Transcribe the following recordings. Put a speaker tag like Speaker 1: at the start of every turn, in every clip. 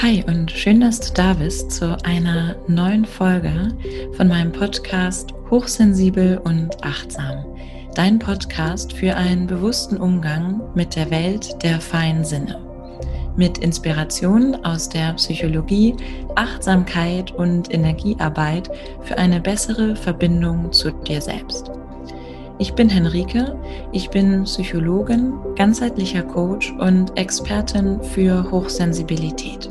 Speaker 1: Hi und schön, dass du da bist zu einer neuen Folge von meinem Podcast Hochsensibel und Achtsam. Dein Podcast für einen bewussten Umgang mit der Welt der feinen Sinne. Mit Inspiration aus der Psychologie, Achtsamkeit und Energiearbeit für eine bessere Verbindung zu dir selbst. Ich bin Henrike, ich bin Psychologin, ganzheitlicher Coach und Expertin für Hochsensibilität.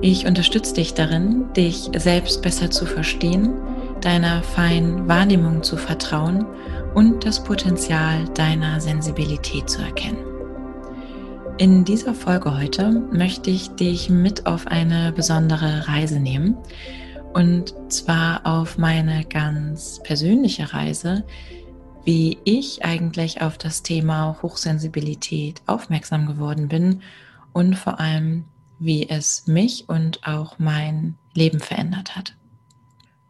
Speaker 1: Ich unterstütze dich darin, dich selbst besser zu verstehen, deiner feinen Wahrnehmung zu vertrauen und das Potenzial deiner Sensibilität zu erkennen. In dieser Folge heute möchte ich dich mit auf eine besondere Reise nehmen und zwar auf meine ganz persönliche Reise, wie ich eigentlich auf das Thema Hochsensibilität aufmerksam geworden bin und vor allem, wie es mich und auch mein Leben verändert hat.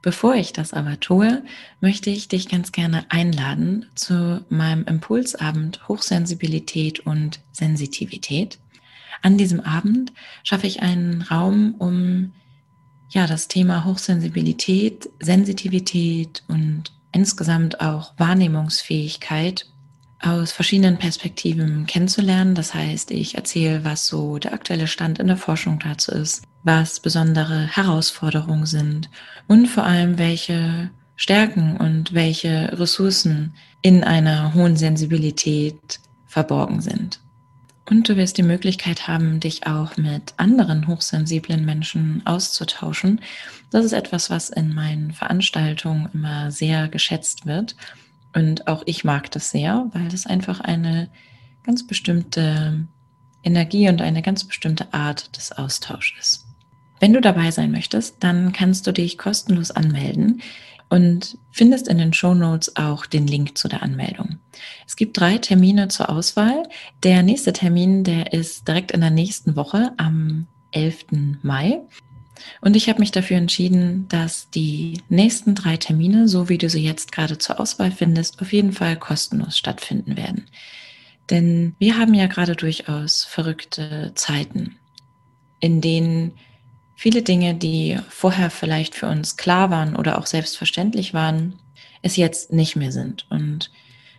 Speaker 1: Bevor ich das aber tue, möchte ich dich ganz gerne einladen zu meinem Impulsabend Hochsensibilität und Sensitivität. An diesem Abend schaffe ich einen Raum, um ja, das Thema Hochsensibilität, Sensitivität und insgesamt auch Wahrnehmungsfähigkeit aus verschiedenen Perspektiven kennenzulernen. Das heißt, ich erzähle, was so der aktuelle Stand in der Forschung dazu ist, was besondere Herausforderungen sind und vor allem, welche Stärken und welche Ressourcen in einer hohen Sensibilität verborgen sind. Und du wirst die Möglichkeit haben, dich auch mit anderen hochsensiblen Menschen auszutauschen. Das ist etwas, was in meinen Veranstaltungen immer sehr geschätzt wird und auch ich mag das sehr, weil es einfach eine ganz bestimmte Energie und eine ganz bestimmte Art des Austauschs ist. Wenn du dabei sein möchtest, dann kannst du dich kostenlos anmelden und findest in den Show Notes auch den Link zu der Anmeldung. Es gibt drei Termine zur Auswahl. Der nächste Termin, der ist direkt in der nächsten Woche am 11. Mai. Und ich habe mich dafür entschieden, dass die nächsten drei Termine, so wie du sie jetzt gerade zur Auswahl findest, auf jeden Fall kostenlos stattfinden werden. Denn wir haben ja gerade durchaus verrückte Zeiten, in denen viele Dinge, die vorher vielleicht für uns klar waren oder auch selbstverständlich waren, es jetzt nicht mehr sind. Und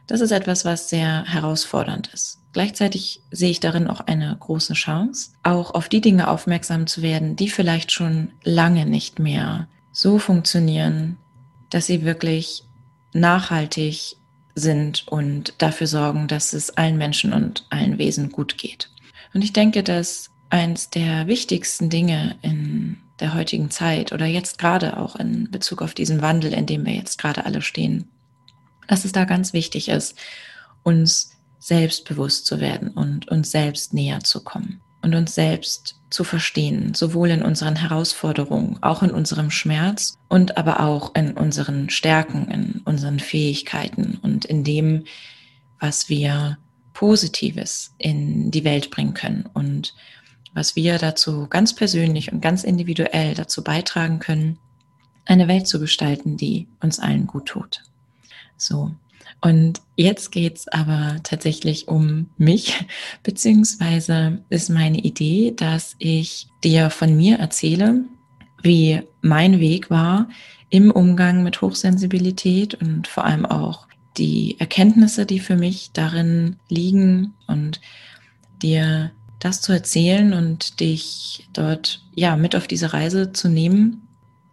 Speaker 1: das ist etwas, was sehr herausfordernd ist. Gleichzeitig sehe ich darin auch eine große Chance, auch auf die Dinge aufmerksam zu werden, die vielleicht schon lange nicht mehr so funktionieren, dass sie wirklich nachhaltig sind und dafür sorgen, dass es allen Menschen und allen Wesen gut geht. Und ich denke, dass eins der wichtigsten Dinge in der heutigen Zeit oder jetzt gerade auch in Bezug auf diesen Wandel, in dem wir jetzt gerade alle stehen, dass es da ganz wichtig ist, uns selbstbewusst zu werden und uns selbst näher zu kommen und uns selbst zu verstehen, sowohl in unseren Herausforderungen, auch in unserem Schmerz und aber auch in unseren Stärken, in unseren Fähigkeiten und in dem, was wir Positives in die Welt bringen können und was wir dazu ganz persönlich und ganz individuell dazu beitragen können, eine Welt zu gestalten, die uns allen gut tut. So. Und jetzt geht's aber tatsächlich um mich, beziehungsweise ist meine Idee, dass ich dir von mir erzähle, wie mein Weg war im Umgang mit Hochsensibilität und vor allem auch die Erkenntnisse, die für mich darin liegen und dir das zu erzählen und dich dort ja mit auf diese Reise zu nehmen,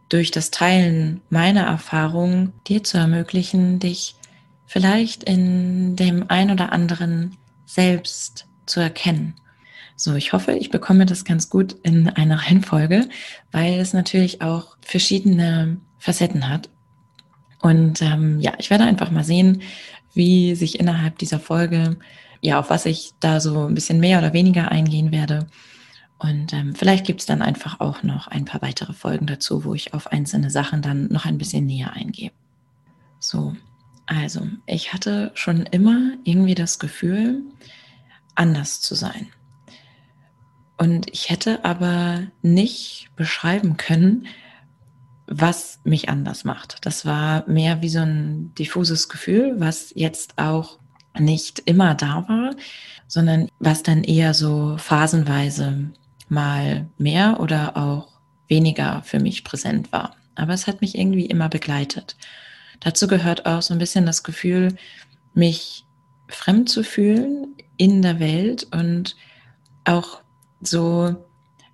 Speaker 1: durch das Teilen meiner Erfahrungen dir zu ermöglichen, dich vielleicht in dem ein oder anderen selbst zu erkennen. So, ich hoffe, ich bekomme das ganz gut in einer Reihenfolge, weil es natürlich auch verschiedene Facetten hat. Und ähm, ja, ich werde einfach mal sehen, wie sich innerhalb dieser Folge, ja, auf was ich da so ein bisschen mehr oder weniger eingehen werde. Und ähm, vielleicht gibt es dann einfach auch noch ein paar weitere Folgen dazu, wo ich auf einzelne Sachen dann noch ein bisschen näher eingehe. So, also ich hatte schon immer irgendwie das Gefühl, anders zu sein. Und ich hätte aber nicht beschreiben können, was mich anders macht. Das war mehr wie so ein diffuses Gefühl, was jetzt auch nicht immer da war, sondern was dann eher so phasenweise mal mehr oder auch weniger für mich präsent war. Aber es hat mich irgendwie immer begleitet. Dazu gehört auch so ein bisschen das Gefühl, mich fremd zu fühlen in der Welt und auch so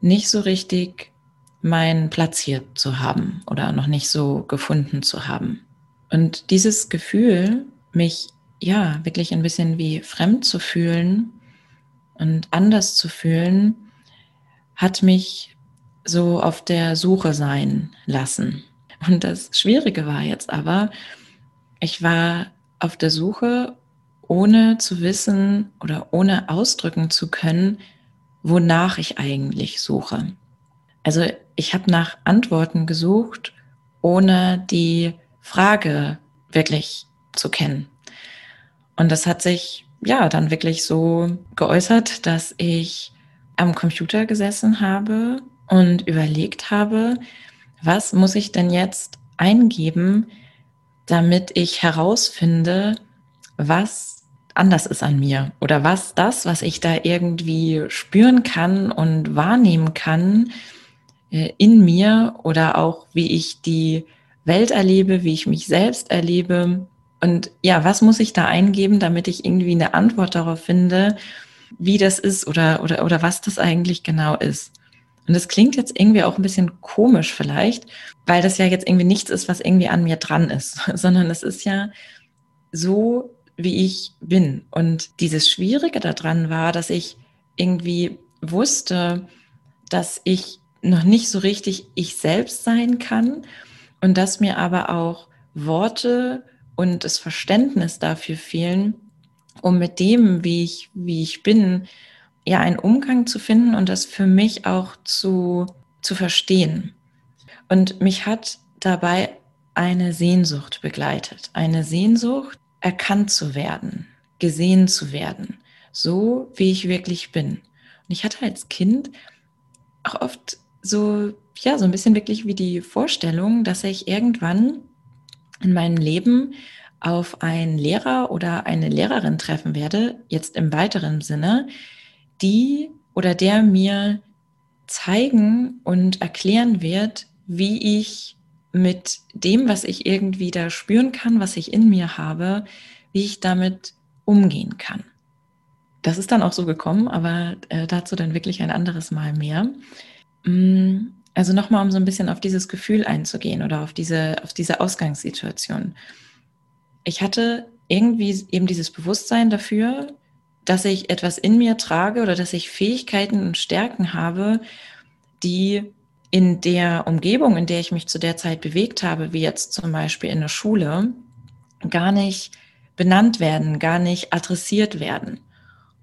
Speaker 1: nicht so richtig meinen Platz hier zu haben oder noch nicht so gefunden zu haben. Und dieses Gefühl, mich ja wirklich ein bisschen wie fremd zu fühlen und anders zu fühlen, hat mich so auf der Suche sein lassen. Und das Schwierige war jetzt aber, ich war auf der Suche, ohne zu wissen oder ohne ausdrücken zu können, wonach ich eigentlich suche. Also ich habe nach Antworten gesucht, ohne die Frage wirklich zu kennen. Und das hat sich ja dann wirklich so geäußert, dass ich am Computer gesessen habe und überlegt habe, was muss ich denn jetzt eingeben, damit ich herausfinde, was anders ist an mir oder was das, was ich da irgendwie spüren kann und wahrnehmen kann äh, in mir oder auch wie ich die Welt erlebe, wie ich mich selbst erlebe. Und ja, was muss ich da eingeben, damit ich irgendwie eine Antwort darauf finde, wie das ist oder, oder, oder was das eigentlich genau ist. Und das klingt jetzt irgendwie auch ein bisschen komisch vielleicht, weil das ja jetzt irgendwie nichts ist, was irgendwie an mir dran ist, sondern es ist ja so, wie ich bin. Und dieses Schwierige daran war, dass ich irgendwie wusste, dass ich noch nicht so richtig ich selbst sein kann und dass mir aber auch Worte und das Verständnis dafür fehlen, um mit dem, wie ich, wie ich bin, ja, einen Umgang zu finden und das für mich auch zu, zu verstehen. Und mich hat dabei eine Sehnsucht begleitet. Eine Sehnsucht, erkannt zu werden, gesehen zu werden, so wie ich wirklich bin. Und ich hatte als Kind auch oft so, ja, so ein bisschen wirklich wie die Vorstellung, dass ich irgendwann in meinem Leben auf einen Lehrer oder eine Lehrerin treffen werde, jetzt im weiteren Sinne, die oder der mir zeigen und erklären wird, wie ich mit dem, was ich irgendwie da spüren kann, was ich in mir habe, wie ich damit umgehen kann. Das ist dann auch so gekommen, aber äh, dazu dann wirklich ein anderes Mal mehr. Mm, also nochmal, um so ein bisschen auf dieses Gefühl einzugehen oder auf diese, auf diese Ausgangssituation ich hatte irgendwie eben dieses Bewusstsein dafür, dass ich etwas in mir trage oder dass ich Fähigkeiten und Stärken habe, die in der Umgebung, in der ich mich zu der Zeit bewegt habe, wie jetzt zum Beispiel in der Schule, gar nicht benannt werden, gar nicht adressiert werden.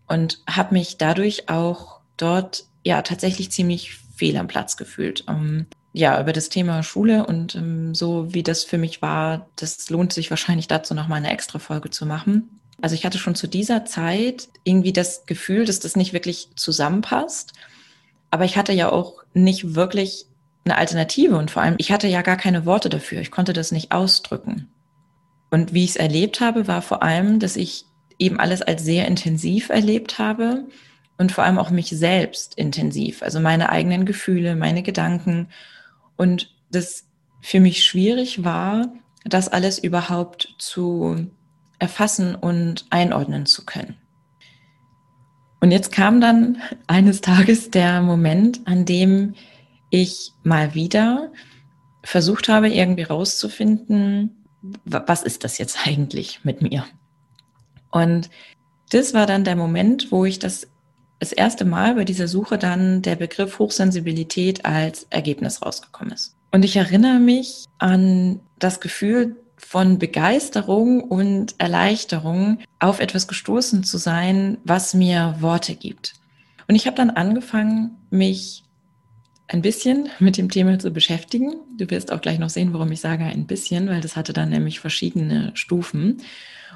Speaker 1: Und habe mich dadurch auch dort ja tatsächlich ziemlich fehl am Platz gefühlt. Um, ja, über das Thema Schule und ähm, so wie das für mich war, das lohnt sich wahrscheinlich dazu noch mal eine extra Folge zu machen. Also ich hatte schon zu dieser Zeit irgendwie das Gefühl, dass das nicht wirklich zusammenpasst. Aber ich hatte ja auch nicht wirklich eine Alternative und vor allem, ich hatte ja gar keine Worte dafür. Ich konnte das nicht ausdrücken. Und wie ich es erlebt habe, war vor allem, dass ich eben alles als sehr intensiv erlebt habe und vor allem auch mich selbst intensiv, also meine eigenen Gefühle, meine Gedanken und das für mich schwierig war, das alles überhaupt zu erfassen und einordnen zu können. Und jetzt kam dann eines Tages der Moment, an dem ich mal wieder versucht habe, irgendwie rauszufinden, was ist das jetzt eigentlich mit mir? Und das war dann der Moment, wo ich das das erste Mal bei dieser Suche dann der Begriff Hochsensibilität als Ergebnis rausgekommen ist. Und ich erinnere mich an das Gefühl von Begeisterung und Erleichterung, auf etwas gestoßen zu sein, was mir Worte gibt. Und ich habe dann angefangen, mich ein bisschen mit dem Thema zu beschäftigen. Du wirst auch gleich noch sehen, warum ich sage ein bisschen, weil das hatte dann nämlich verschiedene Stufen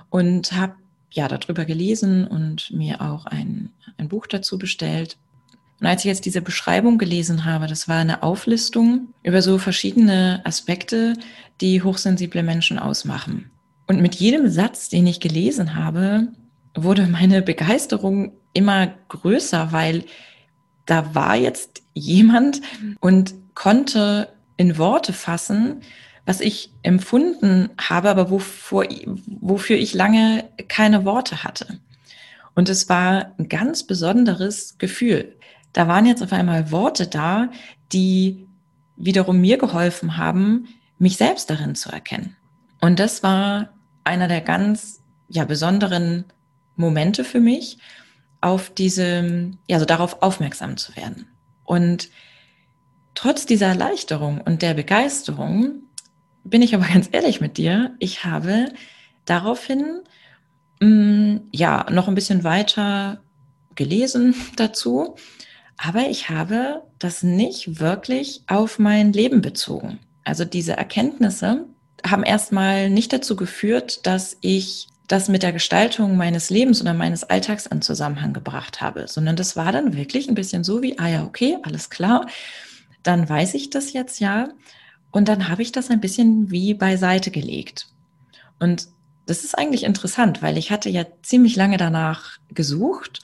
Speaker 1: und habe ja, darüber gelesen und mir auch ein, ein Buch dazu bestellt. Und als ich jetzt diese Beschreibung gelesen habe, das war eine Auflistung über so verschiedene Aspekte, die hochsensible Menschen ausmachen. Und mit jedem Satz, den ich gelesen habe, wurde meine Begeisterung immer größer, weil da war jetzt jemand und konnte in Worte fassen, was ich empfunden habe, aber wovor, wofür ich lange keine Worte hatte. Und es war ein ganz besonderes Gefühl. Da waren jetzt auf einmal Worte da, die wiederum mir geholfen haben, mich selbst darin zu erkennen. Und das war einer der ganz ja, besonderen Momente für mich, auf diese, ja, so darauf aufmerksam zu werden. Und trotz dieser Erleichterung und der Begeisterung bin ich aber ganz ehrlich mit dir, ich habe daraufhin mh, mm, ja noch ein bisschen weiter gelesen dazu, aber ich habe das nicht wirklich auf mein Leben bezogen. Also diese Erkenntnisse haben erstmal nicht dazu geführt, dass ich das mit der Gestaltung meines Lebens oder meines Alltags in Zusammenhang gebracht habe, sondern das war dann wirklich ein bisschen so wie, ah ja, okay, alles klar, dann weiß ich das jetzt ja und dann habe ich das ein bisschen wie beiseite gelegt. Und das ist eigentlich interessant, weil ich hatte ja ziemlich lange danach gesucht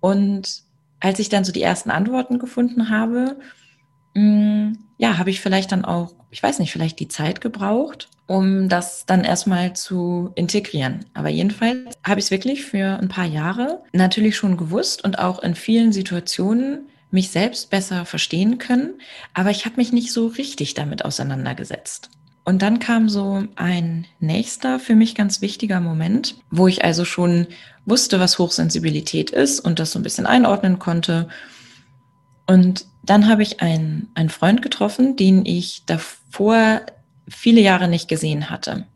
Speaker 1: und als ich dann so die ersten Antworten gefunden habe, mh, mm, ja, habe ich vielleicht dann auch, ich weiß nicht, vielleicht die Zeit gebraucht, um das dann erstmal zu integrieren. Aber jedenfalls habe ich es wirklich für ein paar Jahre natürlich schon gewusst und auch in vielen Situationen mich selbst besser verstehen können, aber ich habe mich nicht so richtig damit auseinandergesetzt. Und dann kam so ein nächster für mich ganz wichtiger Moment, wo ich also schon wusste, was Hochsensibilität ist und das so ein bisschen einordnen konnte. Und dann habe ich einen, einen Freund getroffen, den ich davor viele Jahre nicht gesehen hatte.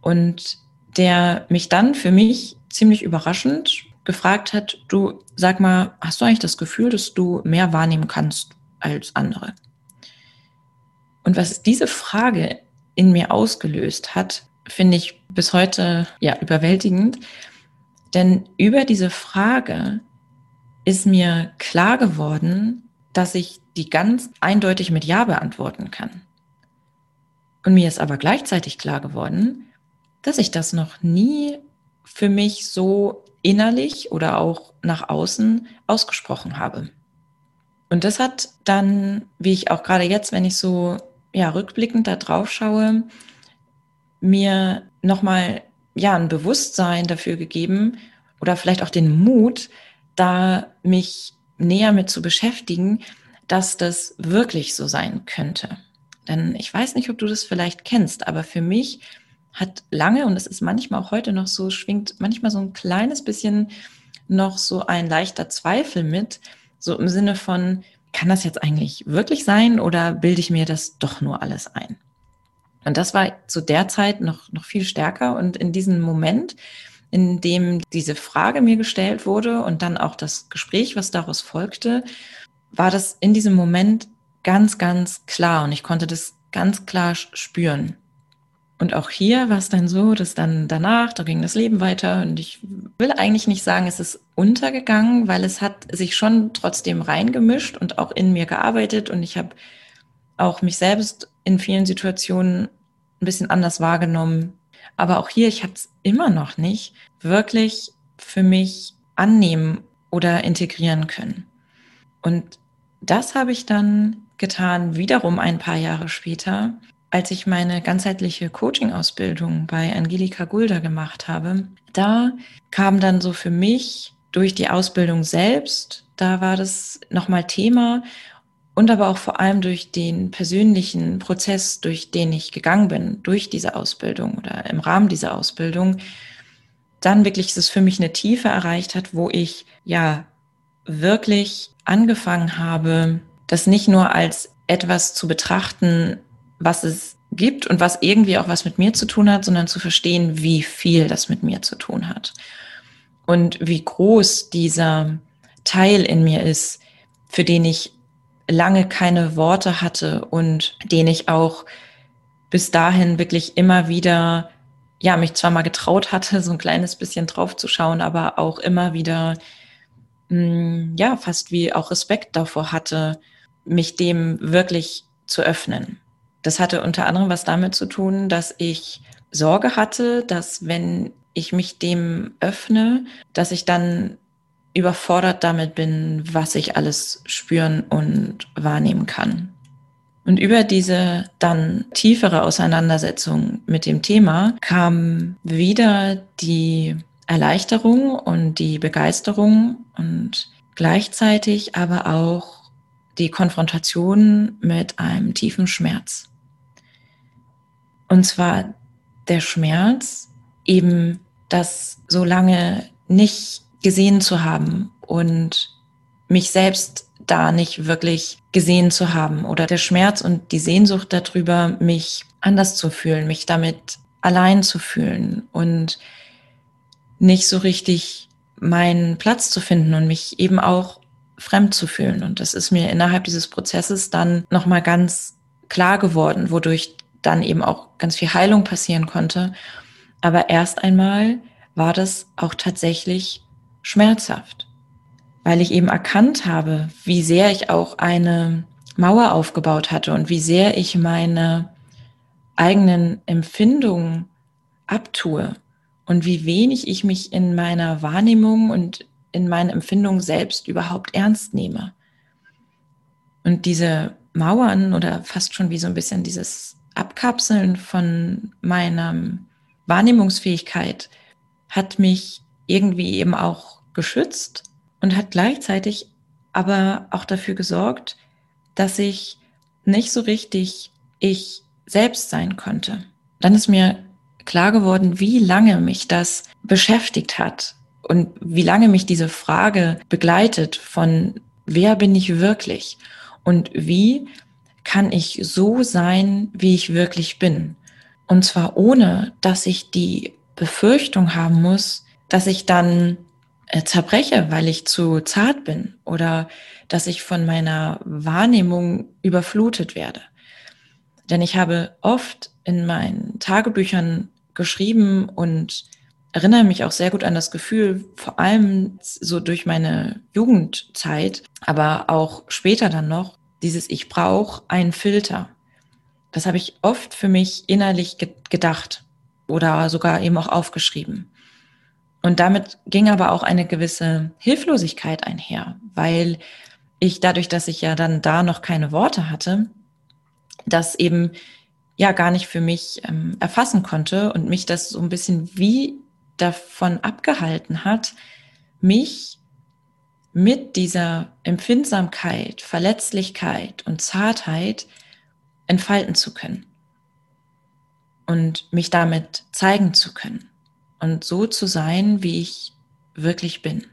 Speaker 1: Und der mich dann für mich ziemlich überraschend gefragt hat, du sag mal, hast du eigentlich das Gefühl, dass du mehr wahrnehmen kannst als andere? Und was diese Frage in mir ausgelöst hat, finde ich bis heute ja überwältigend. Denn über diese Frage ist mir klar geworden, dass ich die ganz eindeutig mit Ja beantworten kann. Und mir ist aber gleichzeitig klar geworden, dass ich das noch nie für mich so innerlich oder auch nach außen ausgesprochen habe. Und das hat dann, wie ich auch gerade jetzt, wenn ich so ja rückblickend da drauf schaue, mir nochmal ja ein Bewusstsein dafür gegeben oder vielleicht auch den Mut, da mich näher mit zu beschäftigen, dass das wirklich so sein könnte. Denn ich weiß nicht, ob du das vielleicht kennst, aber für mich hat lange, und es ist manchmal auch heute noch so, schwingt manchmal so ein kleines bisschen noch so ein leichter Zweifel mit, so im Sinne von, kann das jetzt eigentlich wirklich sein oder bilde ich mir das doch nur alles ein? Und das war zu der Zeit noch, noch viel stärker. Und in diesem Moment, in dem diese Frage mir gestellt wurde und dann auch das Gespräch, was daraus folgte, war das in diesem Moment ganz, ganz klar. Und ich konnte das ganz klar spüren. Und auch hier war es dann so, dass dann danach, da ging das Leben weiter und ich will eigentlich nicht sagen, es ist untergegangen, weil es hat sich schon trotzdem reingemischt und auch in mir gearbeitet und ich habe auch mich selbst in vielen Situationen ein bisschen anders wahrgenommen. Aber auch hier, ich habe es immer noch nicht wirklich für mich annehmen oder integrieren können. Und das habe ich dann getan, wiederum ein paar Jahre später, als ich meine ganzheitliche Coaching-Ausbildung bei Angelika Gulda gemacht habe, da kam dann so für mich durch die Ausbildung selbst, da war das nochmal Thema und aber auch vor allem durch den persönlichen Prozess, durch den ich gegangen bin, durch diese Ausbildung oder im Rahmen dieser Ausbildung, dann wirklich es für mich eine Tiefe erreicht hat, wo ich ja wirklich angefangen habe, das nicht nur als etwas zu betrachten, was es gibt und was irgendwie auch was mit mir zu tun hat, sondern zu verstehen, wie viel das mit mir zu tun hat. Und wie groß dieser Teil in mir ist, für den ich lange keine Worte hatte und den ich auch bis dahin wirklich immer wieder, ja, mich zwar mal getraut hatte, so ein kleines bisschen drauf zu schauen, aber auch immer wieder, mh, mm, ja, fast wie auch Respekt davor hatte, mich dem wirklich zu öffnen. Das hatte unter anderem was damit zu tun, dass ich Sorge hatte, dass wenn ich mich dem öffne, dass ich dann überfordert damit bin, was ich alles spüren und wahrnehmen kann. Und über diese dann tiefere Auseinandersetzung mit dem Thema kam wieder die Erleichterung und die Begeisterung und gleichzeitig aber auch die Konfrontation mit einem tiefen Schmerz. Und zwar der Schmerz, eben das so lange nicht gesehen zu haben und mich selbst da nicht wirklich gesehen zu haben oder der Schmerz und die Sehnsucht darüber, mich anders zu fühlen, mich damit allein zu fühlen und nicht so richtig meinen Platz zu finden und mich eben auch fremd zu fühlen. Und das ist mir innerhalb dieses Prozesses dann nochmal ganz klar geworden, wodurch dann eben auch ganz viel Heilung passieren konnte. Aber erst einmal war das auch tatsächlich schmerzhaft, weil ich eben erkannt habe, wie sehr ich auch eine Mauer aufgebaut hatte und wie sehr ich meine eigenen Empfindungen abtue und wie wenig ich mich in meiner Wahrnehmung und in meinen Empfindungen selbst überhaupt ernst nehme. Und diese Mauern oder fast schon wie so ein bisschen dieses Abkapseln von meiner Wahrnehmungsfähigkeit hat mich irgendwie eben auch geschützt und hat gleichzeitig aber auch dafür gesorgt, dass ich nicht so richtig ich selbst sein konnte. Dann ist mir klar geworden, wie lange mich das beschäftigt hat und wie lange mich diese Frage begleitet von wer bin ich wirklich und wie kann ich so sein, wie ich wirklich bin. Und zwar ohne, dass ich die Befürchtung haben muss, dass ich dann äh, zerbreche, weil ich zu zart bin oder dass ich von meiner Wahrnehmung überflutet werde. Denn ich habe oft in meinen Tagebüchern geschrieben und erinnere mich auch sehr gut an das Gefühl, vor allem so durch meine Jugendzeit, aber auch später dann noch, dieses Ich brauche einen Filter. Das habe ich oft für mich innerlich ge gedacht oder sogar eben auch aufgeschrieben. Und damit ging aber auch eine gewisse Hilflosigkeit einher, weil ich dadurch, dass ich ja dann da noch keine Worte hatte, das eben ja gar nicht für mich ähm, erfassen konnte und mich das so ein bisschen wie davon abgehalten hat, mich mit dieser Empfindsamkeit, Verletzlichkeit und Zartheit entfalten zu können und mich damit zeigen zu können und so zu sein, wie ich wirklich bin.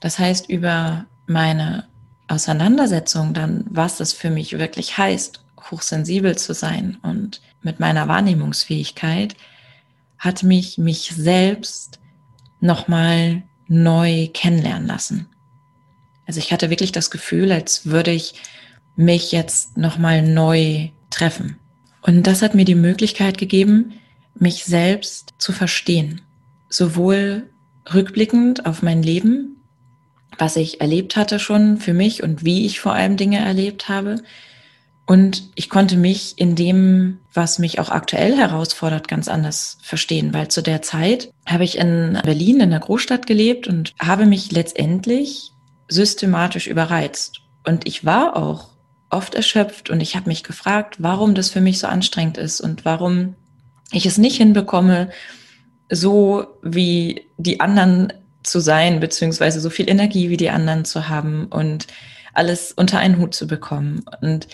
Speaker 1: Das heißt, über meine Auseinandersetzung dann, was es für mich wirklich heißt, hochsensibel zu sein und mit meiner Wahrnehmungsfähigkeit, hat mich mich selbst nochmal neu kennenlernen lassen. Also ich hatte wirklich das Gefühl, als würde ich mich jetzt nochmal neu treffen. Und das hat mir die Möglichkeit gegeben, mich selbst zu verstehen. Sowohl rückblickend auf mein Leben, was ich erlebt hatte schon für mich und wie ich vor allem Dinge erlebt habe. Und ich konnte mich in dem, was mich auch aktuell herausfordert, ganz anders verstehen, weil zu der Zeit habe ich in Berlin, in der Großstadt gelebt und habe mich letztendlich systematisch überreizt. Und ich war auch oft erschöpft und ich habe mich gefragt, warum das für mich so anstrengend ist und warum ich es nicht hinbekomme, so wie die anderen zu sein, beziehungsweise so viel Energie wie die anderen zu haben und alles unter einen Hut zu bekommen. Und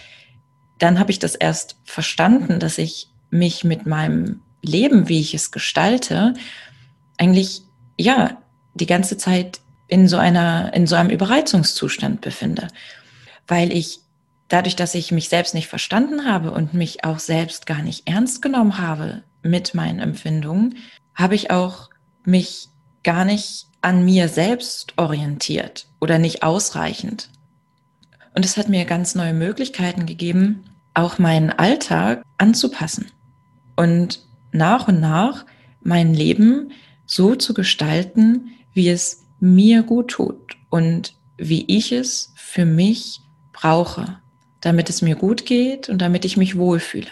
Speaker 1: dann habe ich das erst verstanden, dass ich mich mit meinem Leben, wie ich es gestalte, eigentlich ja die ganze Zeit in so einer in so einem Überreizungszustand befinde, weil ich dadurch, dass ich mich selbst nicht verstanden habe und mich auch selbst gar nicht ernst genommen habe mit meinen Empfindungen, habe ich auch mich gar nicht an mir selbst orientiert oder nicht ausreichend. Und es hat mir ganz neue Möglichkeiten gegeben, auch meinen Alltag anzupassen und nach und nach mein Leben so zu gestalten, wie es mir gut tut und wie ich es für mich brauche, damit es mir gut geht und damit ich mich wohlfühle.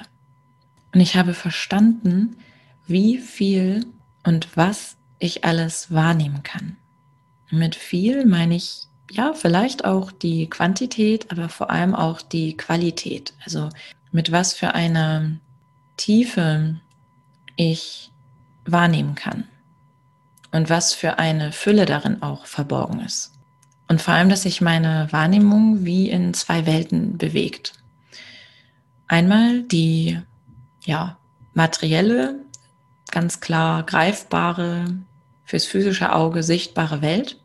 Speaker 1: Und ich habe verstanden, wie viel und was ich alles wahrnehmen kann. Mit viel meine ich ja vielleicht auch die Quantität, aber vor allem auch die Qualität. Also mit was für einer Tiefe ich wahrnehmen kann und was für eine Fülle darin auch verborgen ist. Und vor allem, dass sich meine Wahrnehmung wie in zwei Welten bewegt. Einmal die ja, materielle, ganz klar greifbare, fürs physische Auge sichtbare Welt,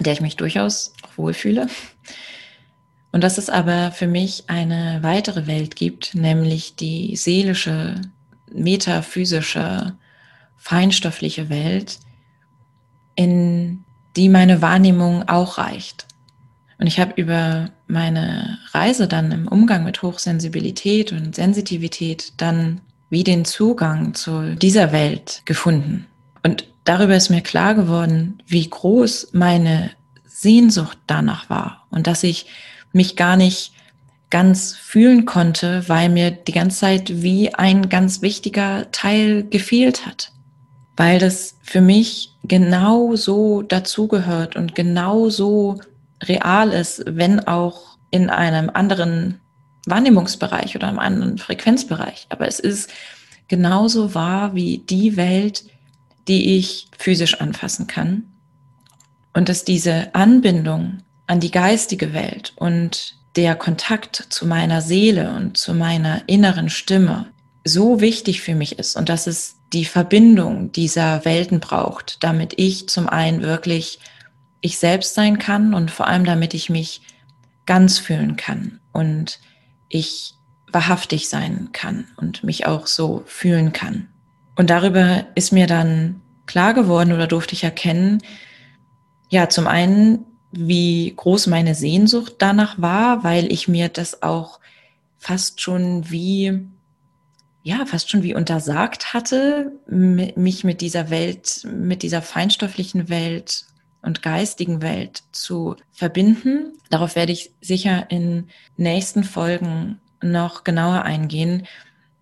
Speaker 1: der ich mich durchaus auch wohlfühle. Und dass es aber für mich eine weitere Welt gibt, nämlich die seelische, metaphysische, feinstoffliche Welt, in die meine Wahrnehmung auch reicht. Und ich habe über meine Reise dann im Umgang mit Hochsensibilität und Sensitivität dann wie den Zugang zu dieser Welt gefunden. Und darüber ist mir klar geworden, wie groß meine Sehnsucht danach war und dass ich mich gar nicht ganz fühlen konnte, weil mir die ganze Zeit wie ein ganz wichtiger Teil gefehlt hat. Weil das für mich genau so dazugehört und genau so real ist, wenn auch in einem anderen Wahrnehmungsbereich oder einem anderen Frequenzbereich. Aber es ist genauso wahr wie die Welt, die ich physisch anfassen kann. Und dass diese Anbindung an die geistige Welt und der Kontakt zu meiner Seele und zu meiner inneren Stimme so wichtig für mich ist und dass es die Verbindung dieser Welten braucht, damit ich zum einen wirklich ich selbst sein kann und vor allem damit ich mich ganz fühlen kann und ich wahrhaftig sein kann und mich auch so fühlen kann. Und darüber ist mir dann klar geworden oder durfte ich erkennen, ja, zum einen, wie groß meine Sehnsucht danach war, weil ich mir das auch fast schon wie, ja, fast schon wie untersagt hatte, mich mit dieser Welt, mit dieser feinstofflichen Welt und geistigen Welt zu verbinden. Darauf werde ich sicher in nächsten Folgen noch genauer eingehen.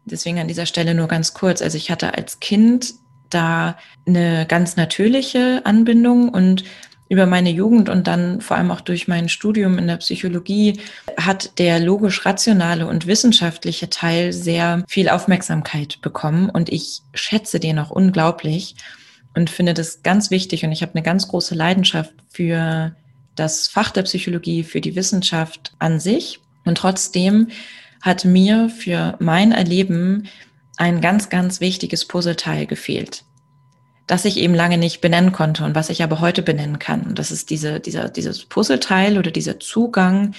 Speaker 1: Deswegen an dieser Stelle nur ganz kurz. Also ich hatte als Kind da eine ganz natürliche Anbindung und über meine Jugend und dann vor allem auch durch mein Studium in der Psychologie hat der logisch-rationale und wissenschaftliche Teil sehr viel Aufmerksamkeit bekommen und ich schätze den auch unglaublich und finde das ganz wichtig und ich habe eine ganz große Leidenschaft für das Fach der Psychologie, für die Wissenschaft an sich und trotzdem hat mir für mein Erleben ein ganz, ganz wichtiges Puzzleteil gefehlt, das ich eben lange nicht benennen konnte und was ich aber heute benennen kann. Und das ist diese, dieser, dieses Puzzleteil oder dieser Zugang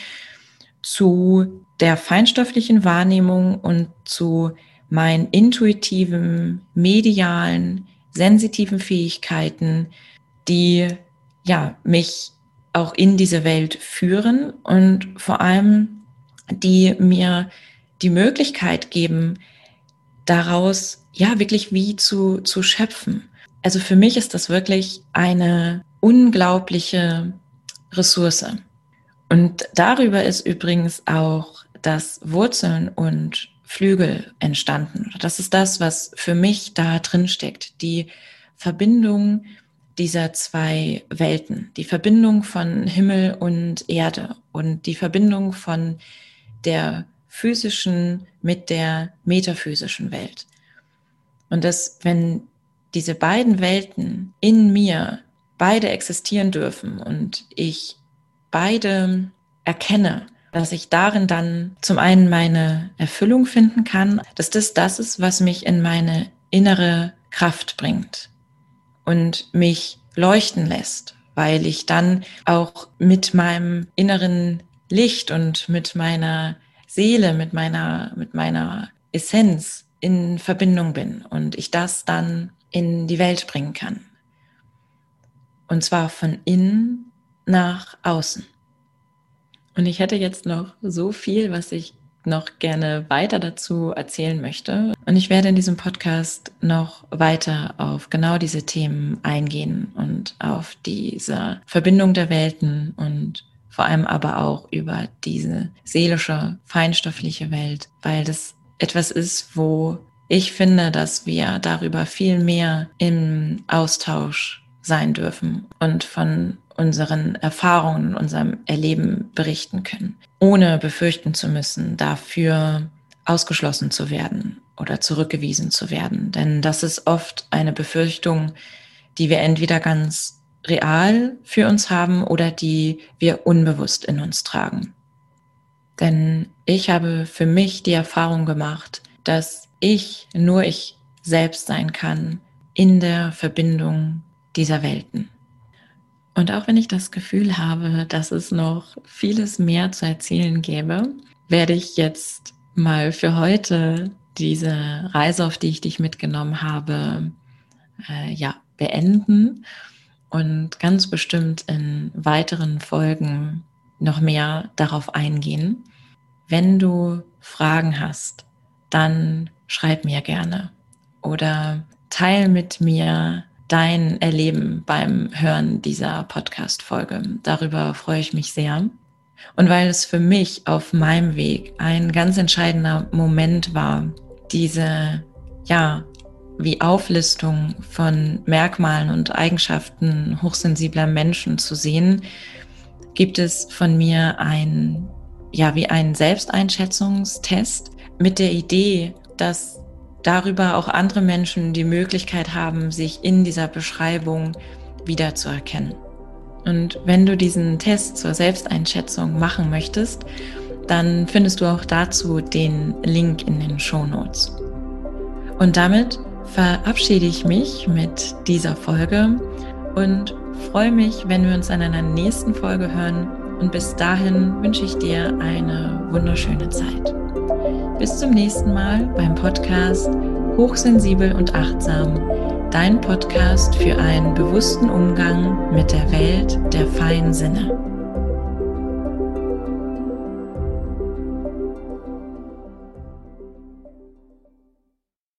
Speaker 1: zu der feinstofflichen Wahrnehmung und zu meinen intuitiven, medialen, sensitiven Fähigkeiten, die ja mich auch in diese Welt führen und vor allem die mir die Möglichkeit geben, daraus ja wirklich wie zu, zu schöpfen. Also für mich ist das wirklich eine unglaubliche Ressource. Und darüber ist übrigens auch das Wurzeln und Flügel entstanden. Das ist das, was für mich da drin steckt. Die Verbindung dieser zwei Welten, die Verbindung von Himmel und Erde und die Verbindung von der physischen mit der metaphysischen Welt. Und dass, wenn diese beiden Welten in mir beide existieren dürfen und ich beide erkenne, dass ich darin dann zum einen meine Erfüllung finden kann, dass das das ist, was mich in meine innere Kraft bringt und mich leuchten lässt, weil ich dann auch mit meinem inneren Licht und mit meiner Seele, mit meiner, mit meiner Essenz in Verbindung bin und ich das dann in die Welt bringen kann. Und zwar von innen nach außen. Und ich hätte jetzt noch so viel, was ich noch gerne weiter dazu erzählen möchte. Und ich werde in diesem Podcast noch weiter auf genau diese Themen eingehen und auf diese Verbindung der Welten und vor allem aber auch über diese seelische, feinstoffliche Welt, weil das etwas ist, wo ich finde, dass wir darüber viel mehr im Austausch sein dürfen und von unseren Erfahrungen, unserem Erleben berichten können, ohne befürchten zu müssen, dafür ausgeschlossen zu werden oder zurückgewiesen zu werden. Denn das ist oft eine Befürchtung, die wir entweder ganz real für uns haben oder die wir unbewusst in uns tragen. Denn ich habe für mich die Erfahrung gemacht, dass ich nur ich selbst sein kann in der Verbindung dieser Welten. Und auch wenn ich das Gefühl habe, dass es noch vieles mehr zu erzählen gäbe, werde ich jetzt mal für heute diese Reise, auf die ich dich mitgenommen habe, äh, ja, beenden und ganz bestimmt in weiteren Folgen noch mehr darauf eingehen. Wenn du Fragen hast, dann schreib mir gerne oder teil mit mir dein Erleben beim Hören dieser Podcast-Folge. Darüber freue ich mich sehr. Und weil es für mich auf meinem Weg ein ganz entscheidender Moment war, diese, ja, wie Auflistung von Merkmalen und Eigenschaften hochsensibler Menschen zu sehen, gibt es von mir ein, ja, wie einen Selbsteinschätzungstest mit der Idee, dass darüber auch andere Menschen die Möglichkeit haben, sich in dieser Beschreibung wiederzuerkennen. Und wenn du diesen Test zur Selbsteinschätzung machen möchtest, dann findest du auch dazu den Link in den Show Notes. Und damit verabschiede ich mich mit dieser Folge und freue mich, wenn wir uns an einer nächsten Folge hören. Und bis dahin wünsche ich dir eine wunderschöne Zeit. Bis zum nächsten Mal beim Podcast Hochsensibel und Achtsam, dein Podcast für einen bewussten Umgang mit der Welt der feinen Sinne.